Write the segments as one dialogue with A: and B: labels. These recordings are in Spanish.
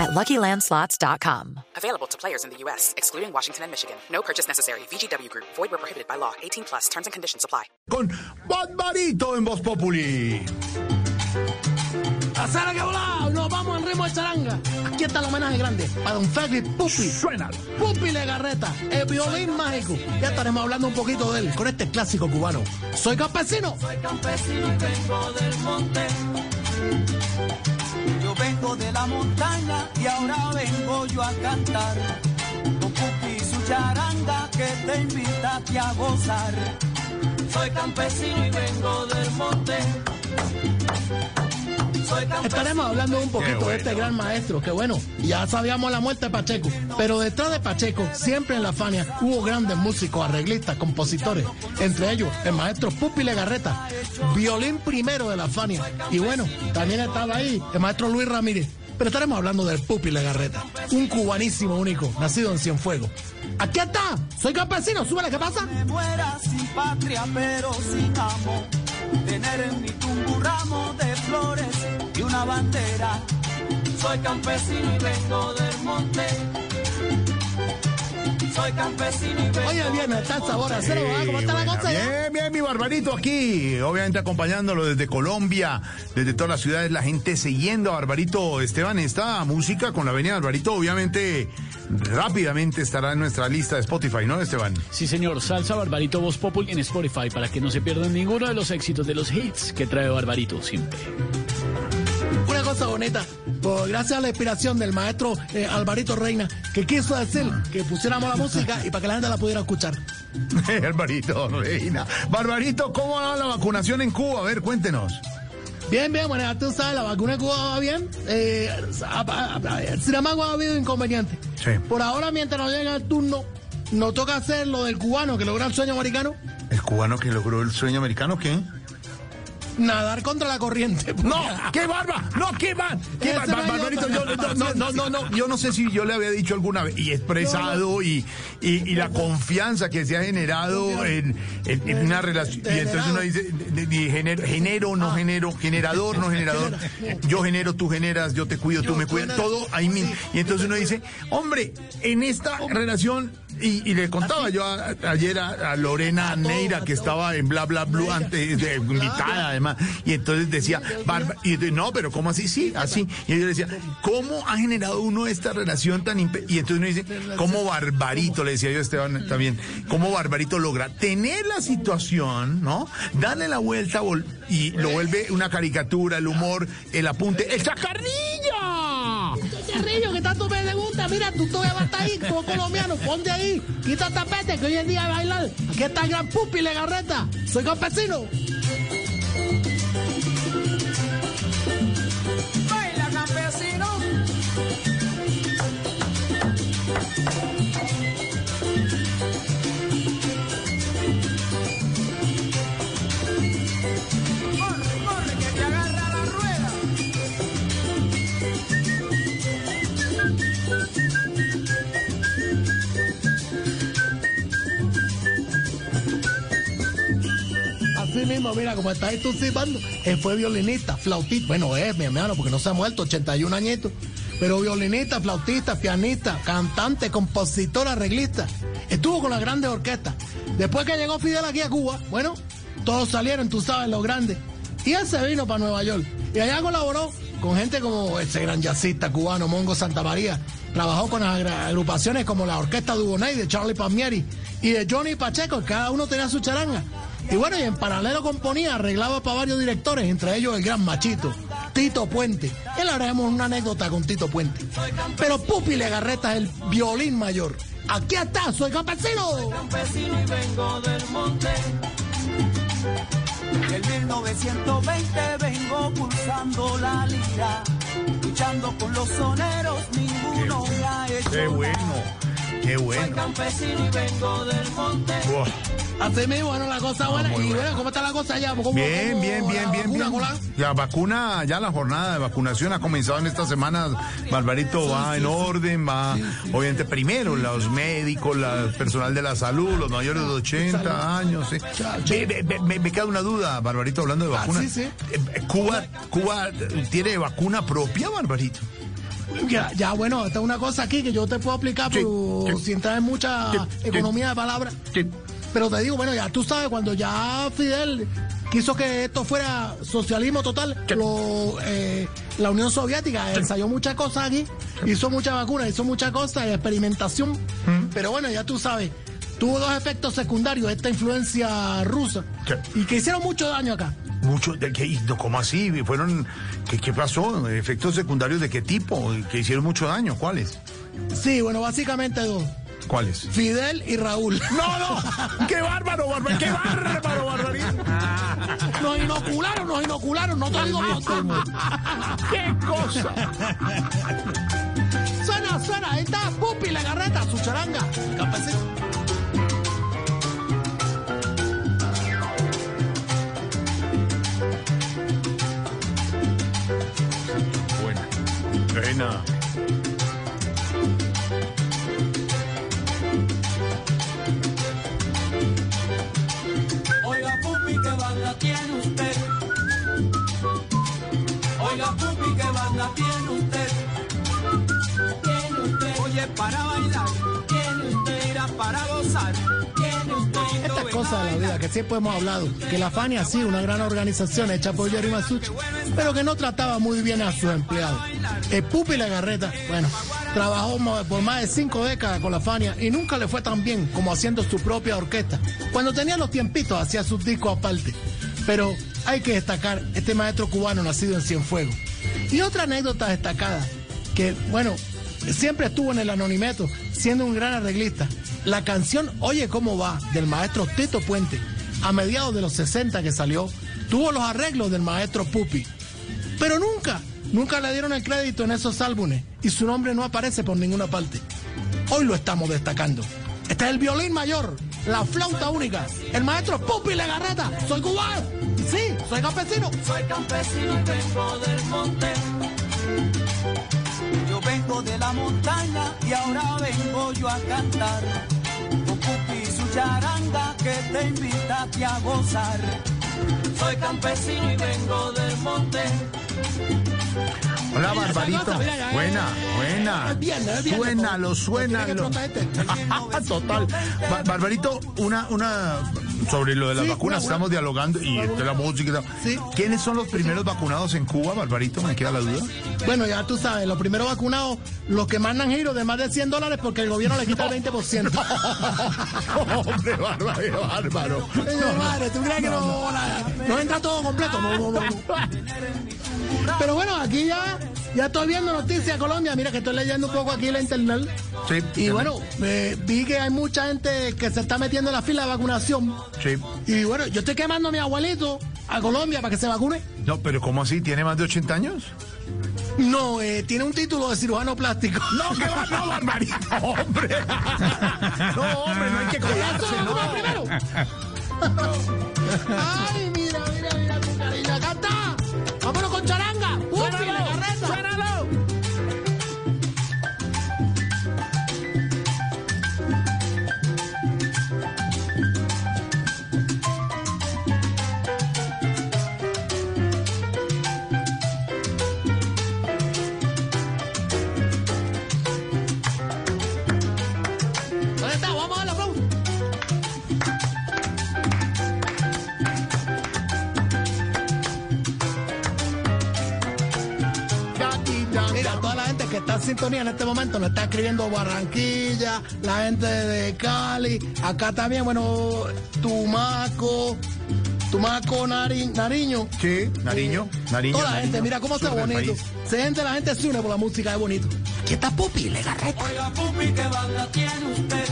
A: at LuckyLandSlots.com.
B: Available to players in the U.S., excluding Washington and Michigan. No purchase necessary. VGW Group. Void where prohibited by law. 18 plus. Terms and conditions apply.
C: Con Barbarito en Voz Populi.
D: ¡Hacer que volá! ¡Nos vamos en ritmo de charanga! Aquí está el homenaje grande para don Félix Pupi.
C: Suena.
D: Pupi Legarreta, el violín mágico. Ya estaremos hablando un poquito de él con este clásico cubano. Soy campesino.
E: Soy campesino y vengo del monte. Yo vengo de la montaña ahora vengo yo a cantar. Su charanga que te invita a gozar. Soy campesino y vengo del monte.
D: Estaremos hablando un poquito de este gran maestro, que bueno, ya sabíamos la muerte de Pacheco, pero detrás de Pacheco, siempre en la Fania, hubo grandes músicos, arreglistas, compositores, entre ellos el maestro Pupi Legarreta, violín primero de la Fania, y bueno, también estaba ahí el maestro Luis Ramírez, pero estaremos hablando del Pupi Legarreta, un cubanísimo único, nacido en Cienfuegos. Aquí está, soy campesino, súbele, ¿qué pasa?
E: Soy campesino y vengo del monte. Soy campesino y
D: es viernes, está el sabor a cero, ¿verdad? ¿cómo está la cosa?
C: Bien, bien, mi Barbarito aquí, obviamente acompañándolo desde Colombia, desde todas las ciudades, la gente siguiendo a Barbarito Esteban. Esta música con la avenida Barbarito, obviamente, rápidamente estará en nuestra lista de Spotify, ¿no, Esteban?
F: Sí, señor. Salsa Barbarito Voz Populi en Spotify para que no se pierdan ninguno de los éxitos de los hits que trae Barbarito siempre.
D: Cosa bonita, pues gracias a la inspiración del maestro eh, Alvarito Reina, que quiso decir que pusiéramos la música y para que la gente la pudiera escuchar.
C: Barbarito, reina. Barbarito, ¿cómo va la vacunación en Cuba? A ver, cuéntenos.
D: Bien, bien, bueno, ya tú sabes, la vacuna de Cuba va bien. Eh, sin embargo, ha habido inconvenientes.
C: Sí.
D: Por ahora, mientras no llega el turno, nos toca hacer lo del cubano que logró el sueño americano,
C: ¿El cubano que logró el sueño americano qué?
D: Nadar contra la corriente.
C: No, qué barba, no, qué bar, qué bar- barbarito, yo, no, no, no, no, no, yo no sé si yo le había dicho alguna vez y expresado y, y, y la confianza que se ha generado en, en- en una relación y entonces uno dice de- de- genero, genero, no genero, generador, no generador, yo genero, tú generas, yo te cuido, tú me cuidas, todo ahí mismo. Y entonces uno dice, hombre, en esta relación y, y le contaba yo a- ayer a, Lorena Neira que estaba en bla bla blue antes de invitada además y entonces decía Barba- y de- no pero cómo así sí así y yo decía cómo ha generado uno esta relación tan impe-?" y entonces uno dice cómo Barbarito le decía yo a Esteban también cómo Barbarito logra tener la situación no darle la vuelta y lo vuelve una caricatura el humor el apunte el chacarrillo
D: mira, tú todavía vas a estar ahí, como colombiano, ponte ahí, quita tapete, que hoy en día hay bailar. Aquí está el gran Pupi Legarreta, soy campesino. Mira, como está tú silbando, él fue violinista, flautista, bueno, es mi hermano, porque no se ha muerto, 81 añitos, pero violinista, flautista, pianista, cantante, compositor, arreglista. Estuvo con las grandes orquestas. Después que llegó Fidel aquí a Cuba, bueno, todos salieron, tú sabes, los grandes. Y él se vino para Nueva York. Y allá colaboró con gente como ese gran jazzista cubano, Mongo Santa María. Trabajó con agrupaciones como la Orquesta Dubonay de Charlie Palmieri y de Johnny Pacheco, cada uno tenía su charanga. Y bueno, y en paralelo componía, arreglaba para varios directores, entre ellos el gran machito, Tito Puente. Y le haremos una anécdota con Tito Puente. Pero Pupi Legarreta es el violín mayor. Aquí está, soy campesino.
E: campesino y vengo del monte. En 1920 vengo pulsando la lira, luchando con los soneros, ninguno me ha hecho
C: qué
E: nada.
C: bueno qué
E: Soy
C: bueno
E: campesino y vengo del monte.
C: Buah.
D: Así mismo, bueno, la cosa buena. y bueno, ¿cómo está la cosa allá? ¿Cómo-
C: Bien,
D: cómo
C: bien,
D: la
C: bien, bien,
D: vacuna,
C: bien.
D: Colán?
C: La vacuna, ya la jornada de vacunación ha comenzado en esta semana. Barbarito va en orden, va, obviamente, primero los médicos, la el personal de la salud, los mayores de 80 años. Me, me queda una duda, Barbarito, hablando de
D: Ah,
C: vacunas. Eh, Cuba, Cuba tiene vacuna propia, Barbarito.
D: Ya, ya, bueno, esta es una cosa aquí que yo te puedo aplicar, pero sin entrar en mucha economía de palabras. Pero te digo, bueno, ya tú sabes, cuando ya Fidel quiso que esto fuera socialismo total, lo, eh, la Unión Soviética ensayó muchas cosas aquí, hizo muchas vacunas, hizo muchas cosas experimentación.
C: Mm.
D: Pero bueno, ya tú sabes, tuvo dos efectos secundarios esta influencia rusa y que hicieron mucho daño acá.
C: Mucho, de no, ¿cómo así? Fueron, ¿qué, qué pasó? ¿Efectos secundarios de qué tipo? ¿Que hicieron mucho daño? ¿Cuáles?
D: Sí, bueno, básicamente dos.
C: ¿Cuáles?
D: Fidel y Raúl.
C: No, no, qué bárbaro, bárbaro, qué bárbaro, barbarito.
D: Nos inocularon, nos inocularon, no te digo.
C: ¡Qué cosa!
D: Suena, suena, ahí está Pupi la garreta, su charanga. Campesino.
C: Buena. Buena.
E: Para bailar. Tiene usted. Mira, para gozar.
D: Estas cosas de la vida que siempre hemos hablado, que la Fania sí, una gran organización hecha por Jerry Masucci, pero que no trataba muy bien a sus empleados. El Pupi la Garreta, bueno, trabajó por más de cinco décadas con la Fania y nunca le fue tan bien como haciendo su propia orquesta. Cuando tenía los tiempitos hacía sus discos aparte. Pero hay que destacar este maestro cubano nacido en Cienfuegos. Y otra anécdota destacada, que bueno, siempre estuvo en el anonimato, siendo un gran arreglista. La canción Oye cómo va, del maestro Tito Puente, a mediados de los 60 que salió, tuvo los arreglos del maestro Pupi. Pero nunca, nunca le dieron el crédito en esos álbumes y su nombre no aparece por ninguna parte. Hoy lo estamos destacando. Este es el violín mayor, la flauta única, el maestro Pupi Legarreta. Soy cubano. Sí, soy campesino.
E: Soy campesino del monte. Vengo de la montaña y ahora vengo yo a cantar. Y su charanga que te invita a gozar. Soy campesino y vengo del monte.
C: Hola, Barbarito. Buena, buena. suénalo.
D: Tiene que explotar este.
C: Total. Ba- Barbarito, una, una, sobre lo de las
D: Sí,
C: vacunas,
D: una,
C: estamos dialogando y de la música y tal.
D: Sí.
C: ¿Quiénes son los primeros vacunados en Cuba, Barbarito? Me queda la duda.
D: Bueno, ya tú sabes, los primeros vacunados, los que mandan giros de más de 100 dólares porque el gobierno le quita el 20%.
C: Hombre, bárbaro, bárbaro.
D: Madre, ¿tú crees que no, no entra todo completo? No, no, no, no. Pero bueno, aquí ya, ya estoy viendo noticias de Colombia. Mira que estoy leyendo un poco aquí en la internet.
C: Sí.
D: Y bueno, eh, vi que hay mucha gente que se está metiendo en la fila de vacunación.
C: Sí.
D: Y bueno, yo estoy quemando a mi abuelito a Colombia para que se vacune.
C: No, pero ¿cómo así? ¿Tiene más de 80 años?
D: No, eh, tiene un título de cirujano plástico.
C: No, que va, no, Barbarito, hombre. No, hombre, no hay que
D: ¿Eso
C: colarse,
D: vacuna primero? Ay, mira, mira, mira está en sintonía en este momento nos está escribiendo Barranquilla, la gente de Cali, acá también, bueno, Tumaco, Tumaco, Nari- Nariño.
C: Sí, Nariño, Nariño.
D: Toda la gente,
C: Nariño,
D: mira cómo está bonito. Se gente, la gente se une por la música, es bonito. Aquí está Pupi, Legarreta.
E: Oiga, Pupi, ¿qué banda tiene usted?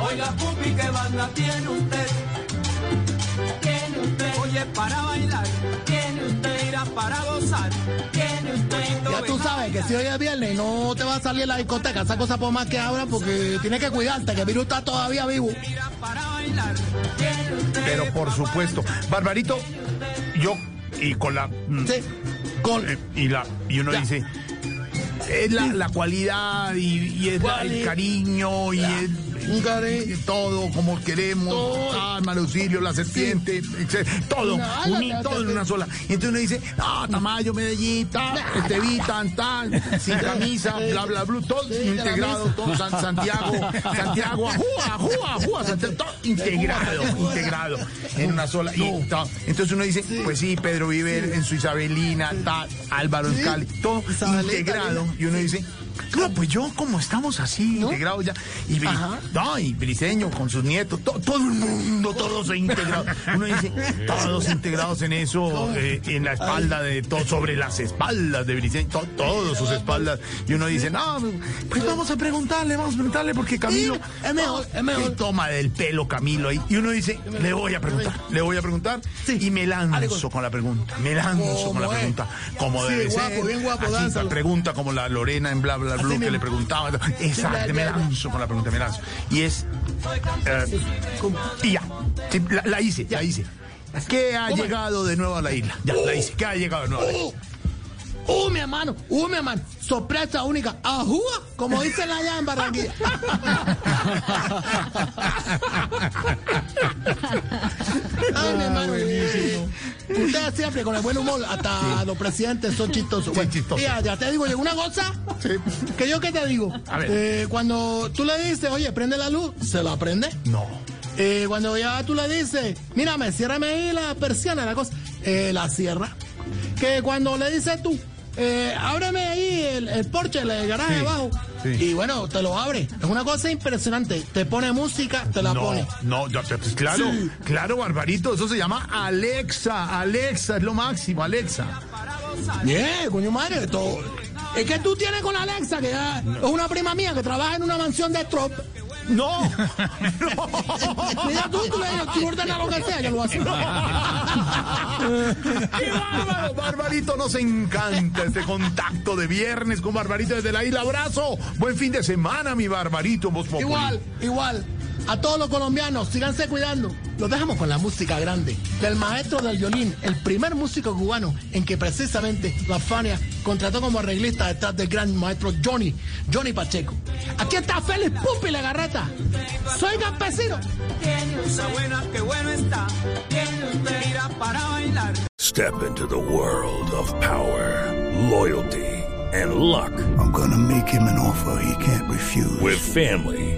E: Oiga, Pupi, ¿qué banda tiene usted? Tiene usted. Oye, para bailar. Tiene usted. Irá para gozar. Tiene usted.
D: Ya tú sabes que si hoy es viernes no te va a salir la discoteca, esa cosa por más que abra porque tienes que cuidarte, que el virus está todavía vivo.
C: Pero por supuesto. Barbarito, yo, y con la. mm,
D: Sí. Con,
C: eh, y la y uno
D: Ya.
C: dice es la, la cualidad y, y es la- el cariño y es
D: un
C: y todo como queremos ah, Malucilio, la serpiente etc. todo.
D: No,
C: todo en una sola. Y entonces uno dice ah Tamayo Medellín ta, este vi tan tan sin camisa bla bla bla todo
D: Sí,
C: integrado todo San- Santiago Santiago ajúa ajúa ajúa Santiago, todo integrado integrado en una sola y entonces uno dice pues sí Pedro vive en su Isabelina ta, Álvaro en Cali todo integrado y uno dice no, pues yo como estamos así, integrados ya, y, Bri- no, y Briseño con sus nietos, to- todo el mundo, todos integrados. Uno dice, todos integrados en eso, eh, en la espalda de todos, sobre las espaldas de Briseño, to- todos sus espaldas. Y uno dice, no, pues vamos a preguntarle, vamos a preguntarle, porque Camilo.
D: Sí, es mejor, es mejor.
C: toma del pelo Camilo ahí. Y uno dice, le voy a preguntar, le voy a preguntar, y me lanzo con la pregunta, me lanzo con la pregunta, como
D: Sí,
C: debe
D: guapo,
C: ser.
D: bien guapo,
C: Así,
D: dánzalo.
C: pregunta como la Lorena en bla bla Bla que le preguntaba. Exacto,
D: ya,
C: me
D: ya.
C: lanzo con la pregunta, me lanzo. Y es. eh, y ya, sí, la, la hice, la hice. ¿Qué ha llegado de nuevo a la isla? Ya, la hice. ¿Qué ha llegado de nuevo a la isla?
D: Uh, mi hermano, uh, mi hermano, sorpresa única, ajúa, como dicen allá en Barranquilla. Ay, mi hermano, ustedes siempre con el buen humor, hasta los presidentes son chistosos. Bueno,
C: chistosos.
D: ya, ya te digo, llegó una cosa, que yo qué te digo,
C: A ver.
D: Eh, cuando tú le dices, oye, prende la luz, se la prende.
C: No.
D: Eh, cuando ya tú le dices, mírame, ciérrame ahí la persiana, la cosa, eh, la cierra. Que cuando le dices tú, ábreme ahí el, el porche, el garaje
C: Sí,
D: abajo,
C: sí.
D: y bueno, te lo abre. Es una cosa impresionante. Te pone música, te la
C: No,
D: pone.
C: no, pues, claro,
D: Sí.
C: claro, Barbarito, eso se llama Alexa, Alexa, es lo máximo, Alexa.
D: Bien, coño madre, todo. Es que tú tienes con Alexa, que ya es una prima mía que trabaja en una mansión de Trump.
C: No,
D: Mira tú, tú le dices, tú ordena lo que sea, que lo.
C: ¡Qué bárbaro! Barbarito, nos encanta este contacto de viernes con Barbarito desde la isla. Abrazo. Buen fin de semana, mi Barbarito.
D: Igual, igual. A todos los colombianos, síganse cuidando. Los dejamos con la música grande del maestro del violín, el primer músico cubano en que precisamente la Fania contrató como arreglista detrás del gran maestro Johnny, Johnny Pacheco. Aquí está Félix Pupi Legarreta. Soy campesino.
G: Step into the world of power, loyalty, and luck.
H: I'm gonna make him an offer he can't refuse.
G: With family,